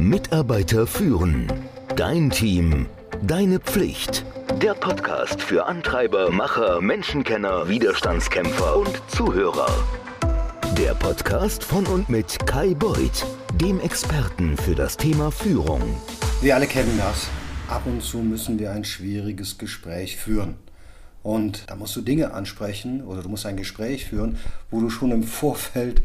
Mitarbeiter führen. Dein Team. Deine Pflicht. Der Podcast für Antreiber, Macher, Menschenkenner, Widerstandskämpfer und Zuhörer. Der Podcast von und mit Kai Beuth, dem Experten für das Thema Führung. Wir alle kennen das. Ab und zu müssen wir ein schwieriges Gespräch führen. Und da musst du Dinge ansprechen oder du musst ein Gespräch führen, wo du schon im Vorfeld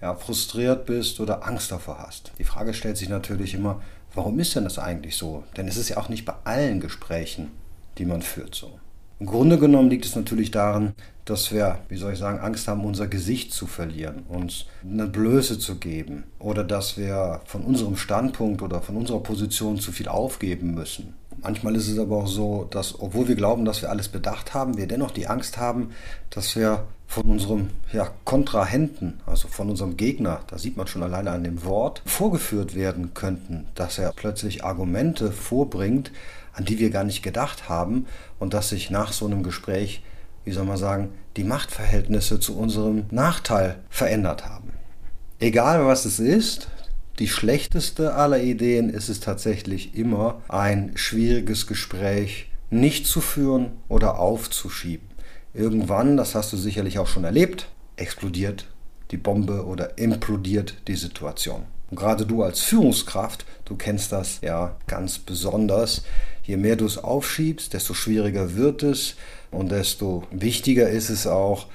ja, frustriert bist oder Angst davor hast. Die Frage stellt sich natürlich immer, warum ist denn das eigentlich so? Denn es ist ja auch nicht bei allen Gesprächen, die man führt, so. Im Grunde genommen liegt es natürlich daran, dass wir, wie soll ich sagen, Angst haben, unser Gesicht zu verlieren, uns eine Blöße zu geben oder dass wir von unserem Standpunkt oder von unserer Position zu viel aufgeben müssen. Manchmal ist es aber auch so, dass, obwohl wir glauben, dass wir alles bedacht haben, wir dennoch die Angst haben, dass wir von unserem ja, Kontrahenten, also von unserem Gegner, da sieht man schon alleine an dem Wort, vorgeführt werden könnten, dass er plötzlich Argumente vorbringt, an die wir gar nicht gedacht haben und dass sich nach so einem Gespräch, wie soll man sagen, die Machtverhältnisse zu unserem Nachteil verändert haben. Egal was es ist, die schlechteste aller Ideen ist es tatsächlich immer, ein schwieriges Gespräch nicht zu führen oder aufzuschieben. Irgendwann, das hast du sicherlich auch schon erlebt, explodiert die Bombe oder implodiert die Situation. Und gerade du als Führungskraft, du kennst das ja ganz besonders. Je mehr du es aufschiebst, desto schwieriger wird es und desto wichtiger ist es auch,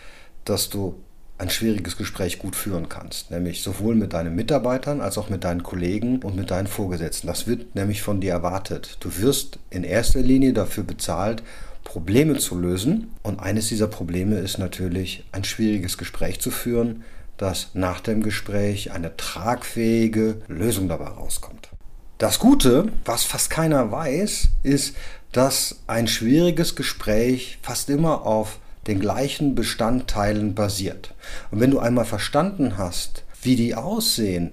dass du ein schwieriges Gespräch gut führen kannst, nämlich sowohl mit deinen Mitarbeitern als auch mit deinen Kollegen und mit deinen Vorgesetzten. Das wird nämlich von dir erwartet. Du wirst in erster Linie dafür bezahlt, Probleme zu lösen. Und eines dieser Probleme ist natürlich, ein schwieriges Gespräch zu führen, dass nach dem Gespräch eine tragfähige Lösung dabei rauskommt. Das Gute, was fast keiner weiß, ist, dass ein schwieriges Gespräch fast immer auf den gleichen Bestandteilen basiert. Und wenn du einmal verstanden hast, wie die aussehen,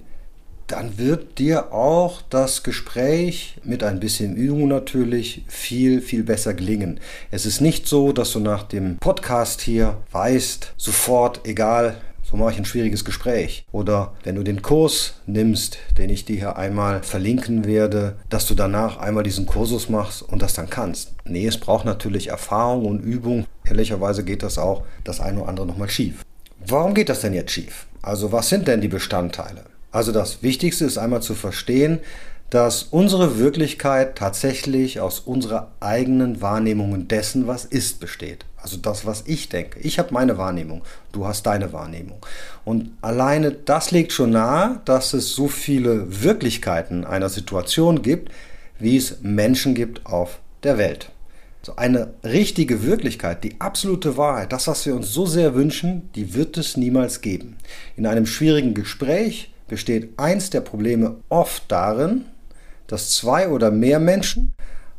dann wird dir auch das Gespräch mit ein bisschen Übung natürlich viel, viel besser gelingen. Es ist nicht so, dass du nach dem Podcast hier weißt, sofort, egal, so mache ich ein schwieriges Gespräch. Oder wenn du den Kurs nimmst, den ich dir hier einmal verlinken werde, dass du danach einmal diesen Kursus machst und das dann kannst. Nee, es braucht natürlich Erfahrung und Übung. Ehrlicherweise geht das auch das eine oder andere nochmal schief. Warum geht das denn jetzt schief? Also was sind denn die Bestandteile? Also das Wichtigste ist einmal zu verstehen, dass unsere Wirklichkeit tatsächlich aus unserer eigenen Wahrnehmung dessen, was ist, besteht. Also das, was ich denke. Ich habe meine Wahrnehmung, du hast deine Wahrnehmung. Und alleine das legt schon nahe, dass es so viele Wirklichkeiten einer Situation gibt, wie es Menschen gibt auf der Welt. So eine richtige Wirklichkeit, die absolute Wahrheit, das, was wir uns so sehr wünschen, die wird es niemals geben. In einem schwierigen Gespräch besteht eins der Probleme oft darin, dass zwei oder mehr Menschen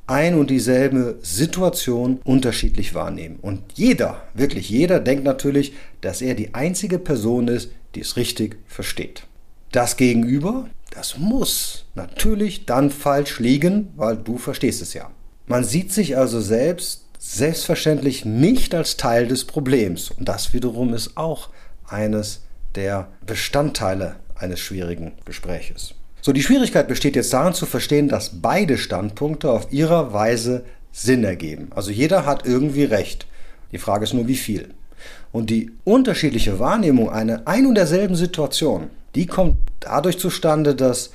ein und dieselbe Situation unterschiedlich wahrnehmen. Und jeder, wirklich jeder, denkt natürlich, dass er die einzige Person ist, die es richtig versteht. Das Gegenüber, das muss natürlich dann falsch liegen, weil du verstehst es ja. Man sieht sich also selbst selbstverständlich nicht als Teil des Problems. Und das wiederum ist auch eines der Bestandteile eines schwierigen Gespräches. So, die Schwierigkeit besteht jetzt darin zu verstehen, dass beide Standpunkte auf ihrer Weise Sinn ergeben. Also jeder hat irgendwie recht. Die Frage ist nur, wie viel. Und die unterschiedliche Wahrnehmung einer ein und derselben Situation, die kommt dadurch zustande, dass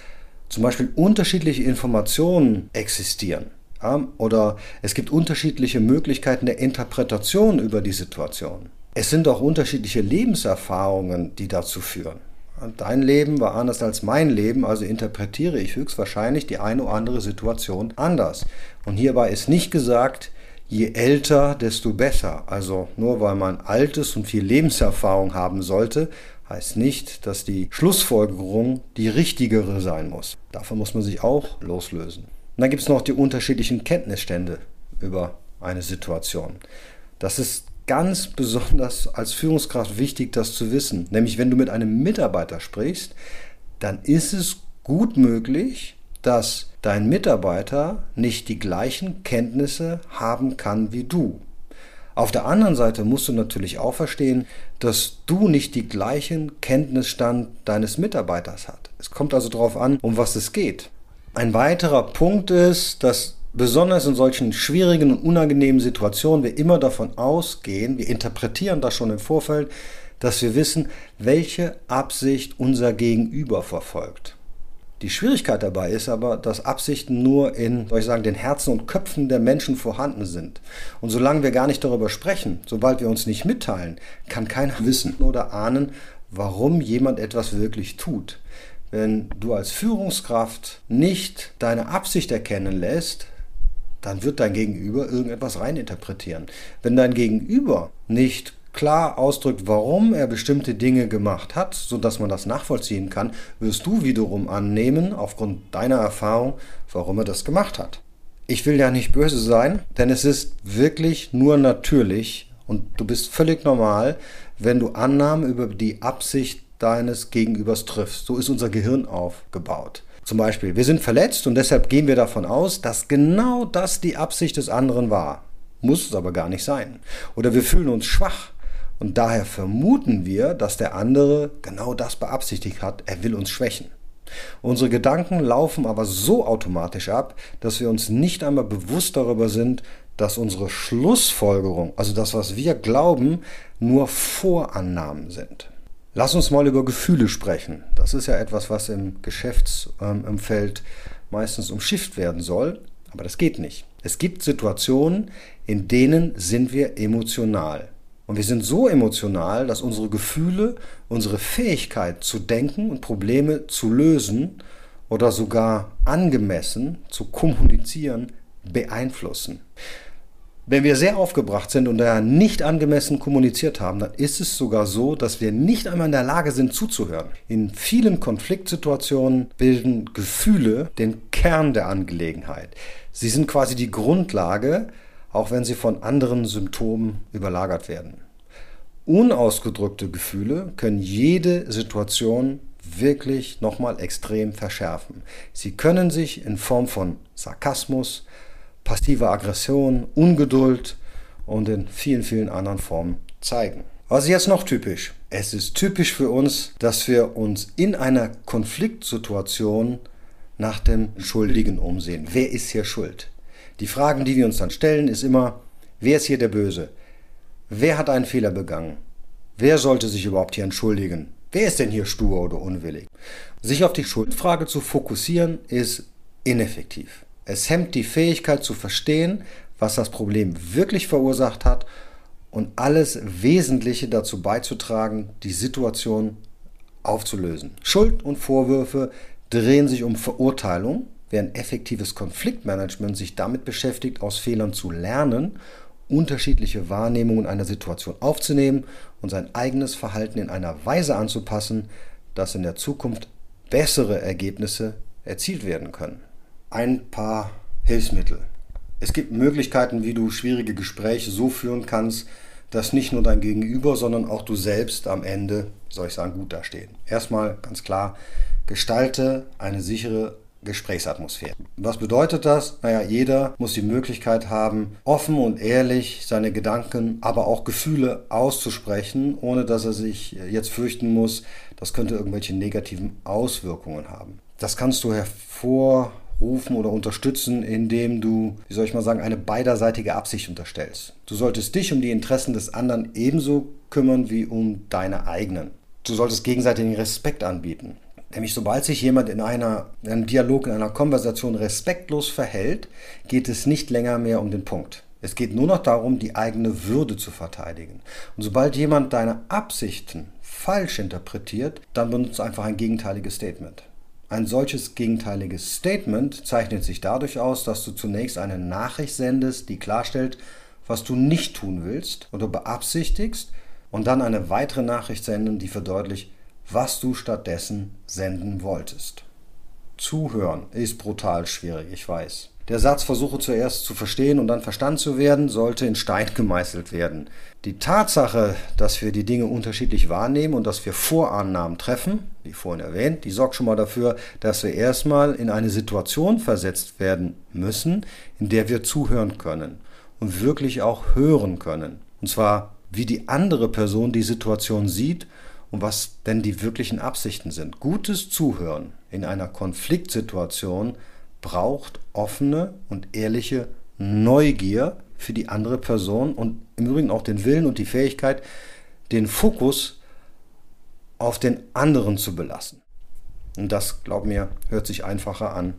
zum Beispiel unterschiedliche Informationen existieren. Oder es gibt unterschiedliche Möglichkeiten der Interpretation über die Situation. Es sind auch unterschiedliche Lebenserfahrungen, die dazu führen. Dein Leben war anders als mein Leben, also interpretiere ich höchstwahrscheinlich die eine oder andere Situation anders. Und hierbei ist nicht gesagt, je älter, desto besser. Also nur weil man altes und viel Lebenserfahrung haben sollte, heißt nicht, dass die Schlussfolgerung die richtigere sein muss. Davon muss man sich auch loslösen. Und dann gibt es noch die unterschiedlichen Kenntnisstände über eine Situation. Das ist ganz besonders als Führungskraft wichtig, das zu wissen. Nämlich, wenn du mit einem Mitarbeiter sprichst, dann ist es gut möglich, dass dein Mitarbeiter nicht die gleichen Kenntnisse haben kann wie du. Auf der anderen Seite musst du natürlich auch verstehen, dass du nicht die gleichen Kenntnisstand deines Mitarbeiters hast. Es kommt also darauf an, um was es geht. Ein weiterer Punkt ist, dass besonders in solchen schwierigen und unangenehmen Situationen wir immer davon ausgehen, wir interpretieren das schon im Vorfeld, dass wir wissen, welche Absicht unser Gegenüber verfolgt. Die Schwierigkeit dabei ist aber, dass Absichten nur in, soll ich sagen, den Herzen und Köpfen der Menschen vorhanden sind. Und solange wir gar nicht darüber sprechen, sobald wir uns nicht mitteilen, kann keiner wissen oder ahnen, warum jemand etwas wirklich tut. Wenn du als Führungskraft nicht deine Absicht erkennen lässt, dann wird dein Gegenüber irgendetwas reininterpretieren. Wenn dein Gegenüber nicht klar ausdrückt, warum er bestimmte Dinge gemacht hat, sodass man das nachvollziehen kann, wirst du wiederum annehmen, aufgrund deiner Erfahrung, warum er das gemacht hat. Ich will ja nicht böse sein, denn es ist wirklich nur natürlich und du bist völlig normal, wenn du Annahmen über die Absicht deines Gegenübers triffst. So ist unser Gehirn aufgebaut. Zum Beispiel, wir sind verletzt und deshalb gehen wir davon aus, dass genau das die Absicht des anderen war. Muss es aber gar nicht sein. Oder wir fühlen uns schwach und daher vermuten wir, dass der andere genau das beabsichtigt hat, er will uns schwächen. Unsere Gedanken laufen aber so automatisch ab, dass wir uns nicht einmal bewusst darüber sind, dass unsere Schlussfolgerung, also das, was wir glauben, nur Vorannahmen sind. Lass uns mal über Gefühle sprechen. Das ist ja etwas, was im Geschäftsumfeld meistens umschifft werden soll, aber das geht nicht. Es gibt Situationen, in denen sind wir emotional. Und wir sind so emotional, dass unsere Gefühle, unsere Fähigkeit zu denken und Probleme zu lösen oder sogar angemessen zu kommunizieren beeinflussen. Wenn wir sehr aufgebracht sind und daher nicht angemessen kommuniziert haben, dann ist es sogar so, dass wir nicht einmal in der Lage sind zuzuhören. In vielen Konfliktsituationen bilden Gefühle den Kern der Angelegenheit. Sie sind quasi die Grundlage auch wenn sie von anderen Symptomen überlagert werden. Unausgedrückte Gefühle können jede Situation wirklich nochmal extrem verschärfen. Sie können sich in Form von Sarkasmus, passiver Aggression, Ungeduld und in vielen, vielen anderen Formen zeigen. Was ist jetzt noch typisch? Es ist typisch für uns, dass wir uns in einer Konfliktsituation nach dem Schuldigen umsehen. Wer ist hier schuld? Die Fragen, die wir uns dann stellen, ist immer, wer ist hier der Böse? Wer hat einen Fehler begangen? Wer sollte sich überhaupt hier entschuldigen? Wer ist denn hier stur oder unwillig? Sich auf die Schuldfrage zu fokussieren, ist ineffektiv. Es hemmt die Fähigkeit zu verstehen, was das Problem wirklich verursacht hat und alles Wesentliche dazu beizutragen, die Situation aufzulösen. Schuld und Vorwürfe drehen sich um Verurteilung während effektives Konfliktmanagement sich damit beschäftigt, aus Fehlern zu lernen, unterschiedliche Wahrnehmungen einer Situation aufzunehmen und sein eigenes Verhalten in einer Weise anzupassen, dass in der Zukunft bessere Ergebnisse erzielt werden können. Ein paar Hilfsmittel. Es gibt Möglichkeiten, wie du schwierige Gespräche so führen kannst, dass nicht nur dein Gegenüber, sondern auch du selbst am Ende, soll ich sagen, gut dastehen. Erstmal ganz klar, gestalte eine sichere Gesprächsatmosphäre. Was bedeutet das? Naja, jeder muss die Möglichkeit haben, offen und ehrlich seine Gedanken, aber auch Gefühle auszusprechen, ohne dass er sich jetzt fürchten muss, das könnte irgendwelche negativen Auswirkungen haben. Das kannst du hervorrufen oder unterstützen, indem du, wie soll ich mal sagen, eine beiderseitige Absicht unterstellst. Du solltest dich um die Interessen des anderen ebenso kümmern wie um deine eigenen. Du solltest gegenseitigen Respekt anbieten. Nämlich sobald sich jemand in, einer, in einem Dialog, in einer Konversation respektlos verhält, geht es nicht länger mehr um den Punkt. Es geht nur noch darum, die eigene Würde zu verteidigen. Und sobald jemand deine Absichten falsch interpretiert, dann benutzt einfach ein gegenteiliges Statement. Ein solches gegenteiliges Statement zeichnet sich dadurch aus, dass du zunächst eine Nachricht sendest, die klarstellt, was du nicht tun willst oder beabsichtigst, und dann eine weitere Nachricht senden, die verdeutlicht, was du stattdessen senden wolltest. Zuhören ist brutal schwierig, ich weiß. Der Satz versuche zuerst zu verstehen und dann verstanden zu werden, sollte in Stein gemeißelt werden. Die Tatsache, dass wir die Dinge unterschiedlich wahrnehmen und dass wir Vorannahmen treffen, wie vorhin erwähnt, die sorgt schon mal dafür, dass wir erstmal in eine Situation versetzt werden müssen, in der wir zuhören können und wirklich auch hören können. Und zwar, wie die andere Person die Situation sieht und was denn die wirklichen Absichten sind. Gutes Zuhören in einer Konfliktsituation braucht offene und ehrliche Neugier für die andere Person und im Übrigen auch den Willen und die Fähigkeit, den Fokus auf den anderen zu belassen. Und das, glaub mir, hört sich einfacher an,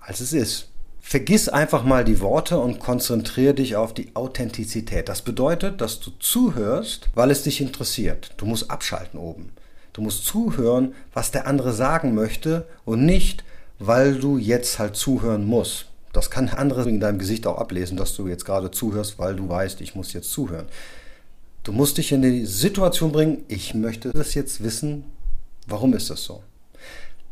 als es ist. Vergiss einfach mal die Worte und konzentriere dich auf die Authentizität. Das bedeutet, dass du zuhörst, weil es dich interessiert. Du musst abschalten oben. Du musst zuhören, was der andere sagen möchte und nicht, weil du jetzt halt zuhören musst. Das kann andere in deinem Gesicht auch ablesen, dass du jetzt gerade zuhörst, weil du weißt, ich muss jetzt zuhören. Du musst dich in die Situation bringen, ich möchte das jetzt wissen, warum ist das so?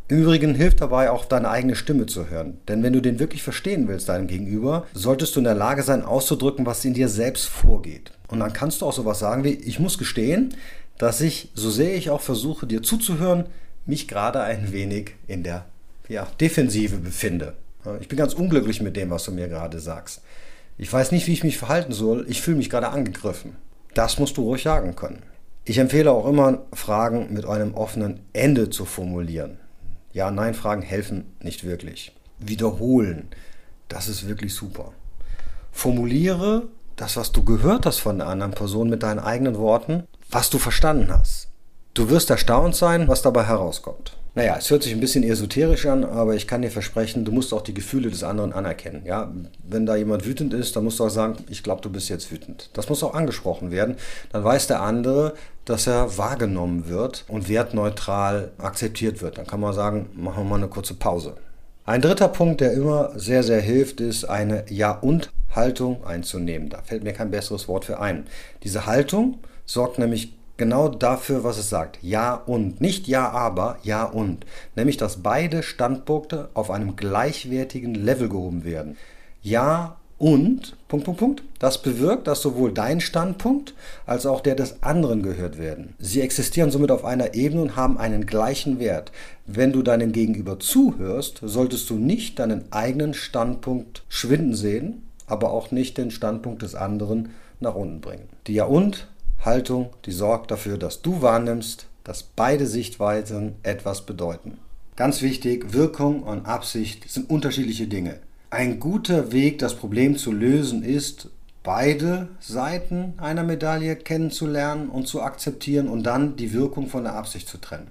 Im Übrigen hilft dabei auch deine eigene Stimme zu hören. Denn wenn du den wirklich verstehen willst, deinem Gegenüber, solltest du in der Lage sein, auszudrücken, was in dir selbst vorgeht. Und dann kannst du auch sowas sagen wie, ich muss gestehen, dass ich, so sehr ich auch versuche, dir zuzuhören, mich gerade ein wenig in der ja, Defensive befinde. Ich bin ganz unglücklich mit dem, was du mir gerade sagst. Ich weiß nicht, wie ich mich verhalten soll. Ich fühle mich gerade angegriffen. Das musst du ruhig sagen können. Ich empfehle auch immer, Fragen mit einem offenen Ende zu formulieren. Ja-Nein-Fragen helfen nicht wirklich. Wiederholen, das ist wirklich super. Formuliere das, was du gehört hast von der anderen Person mit deinen eigenen Worten, was du verstanden hast. Du wirst erstaunt sein, was dabei herauskommt. Naja, es hört sich ein bisschen esoterisch an, aber ich kann dir versprechen, du musst auch die Gefühle des anderen anerkennen. Ja, wenn da jemand wütend ist, dann musst du auch sagen, ich glaube, du bist jetzt wütend. Das muss auch angesprochen werden. Dann weiß der andere, dass er wahrgenommen wird und wertneutral akzeptiert wird. Dann kann man sagen, machen wir mal eine kurze Pause. Ein dritter Punkt, der immer sehr, sehr hilft, ist eine Ja- und Haltung einzunehmen. Da fällt mir kein besseres Wort für ein. Diese Haltung sorgt nämlich genau dafür, was es sagt. Ja und. Nicht ja aber, ja und. Nämlich, dass beide Standpunkte auf einem gleichwertigen Level gehoben werden. Ja und, Punkt, Punkt, Punkt. Das bewirkt, dass sowohl dein Standpunkt als auch der des anderen gehört werden. Sie existieren somit auf einer Ebene und haben einen gleichen Wert. Wenn du deinem Gegenüber zuhörst, solltest du nicht deinen eigenen Standpunkt schwinden sehen, aber auch nicht den Standpunkt des anderen nach unten bringen. Die Ja und Haltung, die sorgt dafür, dass du wahrnimmst, dass beide Sichtweisen etwas bedeuten. Ganz wichtig, Wirkung und Absicht sind unterschiedliche Dinge. Ein guter Weg, das Problem zu lösen, ist, beide Seiten einer Medaille kennenzulernen und zu akzeptieren und dann die Wirkung von der Absicht zu trennen.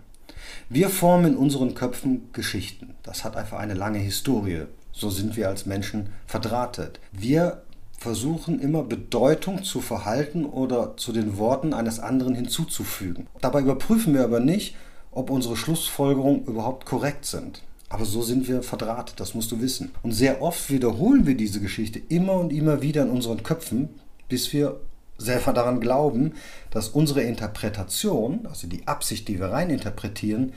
Wir formen in unseren Köpfen Geschichten. Das hat einfach eine lange Historie. So sind wir als Menschen verdrahtet. Wir versuchen immer Bedeutung zu Verhalten oder zu den Worten eines anderen hinzuzufügen. Dabei überprüfen wir aber nicht, ob unsere Schlussfolgerungen überhaupt korrekt sind. Aber so sind wir verdrahtet, das musst du wissen. Und sehr oft wiederholen wir diese Geschichte immer und immer wieder in unseren Köpfen, bis wir selber daran glauben, dass unsere Interpretation, also die Absicht, die wir reininterpretieren,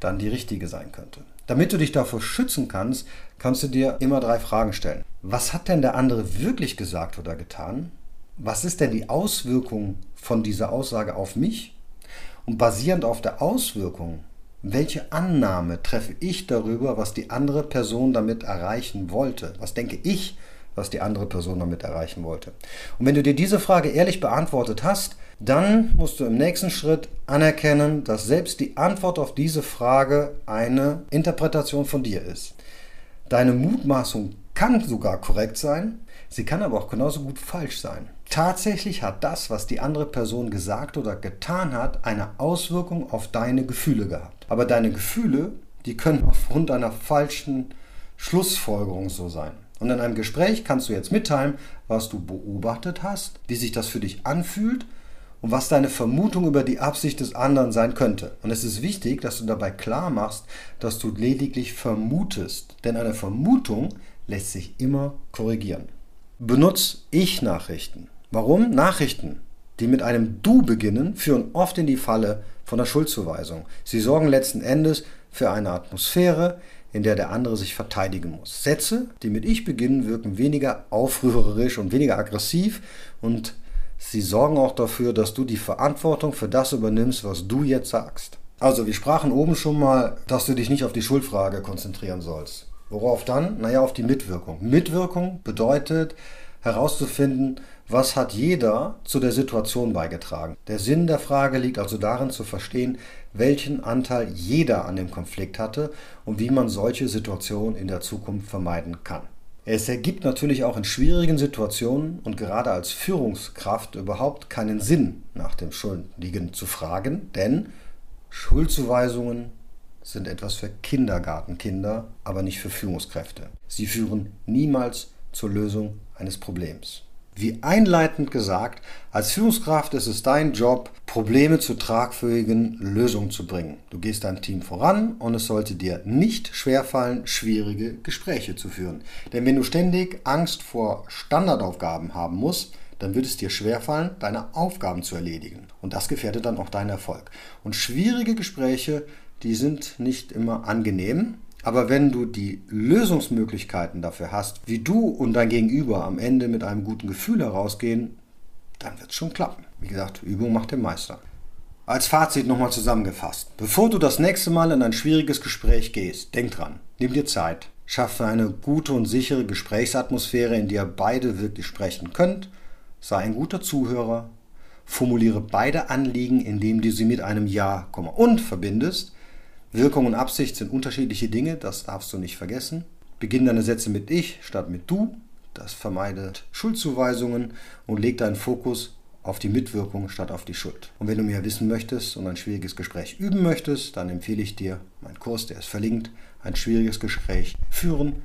dann die richtige sein könnte. Damit du dich davor schützen kannst, kannst du dir immer drei Fragen stellen. Was hat denn der andere wirklich gesagt oder getan? Was ist denn die Auswirkung von dieser Aussage auf mich? Und basierend auf der Auswirkung, welche Annahme treffe ich darüber, was die andere Person damit erreichen wollte? Was denke ich, was die andere Person damit erreichen wollte? Und wenn du dir diese Frage ehrlich beantwortet hast, dann musst du im nächsten Schritt anerkennen, dass selbst die Antwort auf diese Frage eine Interpretation von dir ist. Deine Mutmaßung kann sogar korrekt sein, sie kann aber auch genauso gut falsch sein. Tatsächlich hat das, was die andere Person gesagt oder getan hat, eine Auswirkung auf deine Gefühle gehabt. Aber deine Gefühle, die können aufgrund einer falschen Schlussfolgerung so sein. Und in einem Gespräch kannst du jetzt mitteilen, was du beobachtet hast, wie sich das für dich anfühlt und was deine Vermutung über die Absicht des anderen sein könnte. Und es ist wichtig, dass du dabei klar machst, dass du lediglich vermutest. Denn eine Vermutung lässt sich immer korrigieren. Benutz Ich-Nachrichten. Warum? Nachrichten, die mit einem Du beginnen, führen oft in die Falle von der Schuldzuweisung. Sie sorgen letzten Endes für eine Atmosphäre, in der der andere sich verteidigen muss. Sätze, die mit Ich beginnen, wirken weniger aufrührerisch und weniger aggressiv und sie sorgen auch dafür, dass du die Verantwortung für das übernimmst, was du jetzt sagst. Also, wir sprachen oben schon mal, dass du dich nicht auf die Schuldfrage konzentrieren sollst. Worauf dann? Naja, auf die Mitwirkung. Mitwirkung bedeutet, herauszufinden, was hat jeder zu der Situation beigetragen. Der Sinn der Frage liegt also darin zu verstehen, welchen Anteil jeder an dem Konflikt hatte und wie man solche Situationen in der Zukunft vermeiden kann. Es ergibt natürlich auch in schwierigen Situationen und gerade als Führungskraft überhaupt keinen Sinn, nach dem Schuldigen zu fragen, denn Schuldzuweisungen sind etwas für Kindergartenkinder, aber nicht für Führungskräfte. Sie führen niemals zur Lösung eines Problems. Wie einleitend gesagt, als Führungskraft ist es dein Job, Probleme zu tragfähigen Lösungen zu bringen. Du gehst dein Team voran und es sollte dir nicht schwerfallen, schwierige Gespräche zu führen. Denn wenn du ständig Angst vor Standardaufgaben haben musst, dann wird es dir schwerfallen, deine Aufgaben zu erledigen. Und das gefährdet dann auch deinen Erfolg. Und schwierige Gespräche, die sind nicht immer angenehm, aber wenn du die Lösungsmöglichkeiten dafür hast, wie du und dein Gegenüber am Ende mit einem guten Gefühl herausgehen, dann wird es schon klappen. Wie gesagt, Übung macht den Meister. Als Fazit nochmal zusammengefasst. Bevor du das nächste Mal in ein schwieriges Gespräch gehst, denk dran, nimm dir Zeit. Schaffe eine gute und sichere Gesprächsatmosphäre, in der beide wirklich sprechen könnt. Sei ein guter Zuhörer. Formuliere beide Anliegen, indem du sie mit einem Ja, und verbindest. Wirkung und Absicht sind unterschiedliche Dinge, das darfst du nicht vergessen. Beginn deine Sätze mit ich statt mit du. Das vermeidet Schuldzuweisungen und leg deinen Fokus auf die Mitwirkung statt auf die Schuld. Und wenn du mehr wissen möchtest und ein schwieriges Gespräch üben möchtest, dann empfehle ich dir meinen Kurs, der ist verlinkt, ein schwieriges Gespräch führen,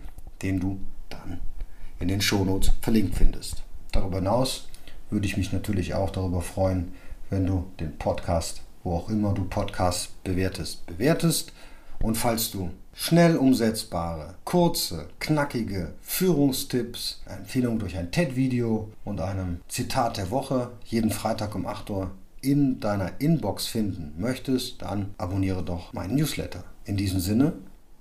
den du dann in den Shownotes verlinkt findest. Darüber hinaus würde ich mich natürlich auch darüber freuen, wenn du den Podcast wo auch immer du Podcasts bewertest, bewertest. Und falls du schnell umsetzbare, kurze, knackige Führungstipps, Empfehlungen durch ein TED-Video und einem Zitat der Woche jeden Freitag um 8 Uhr in deiner Inbox finden möchtest, dann abonniere doch meinen Newsletter. In diesem Sinne,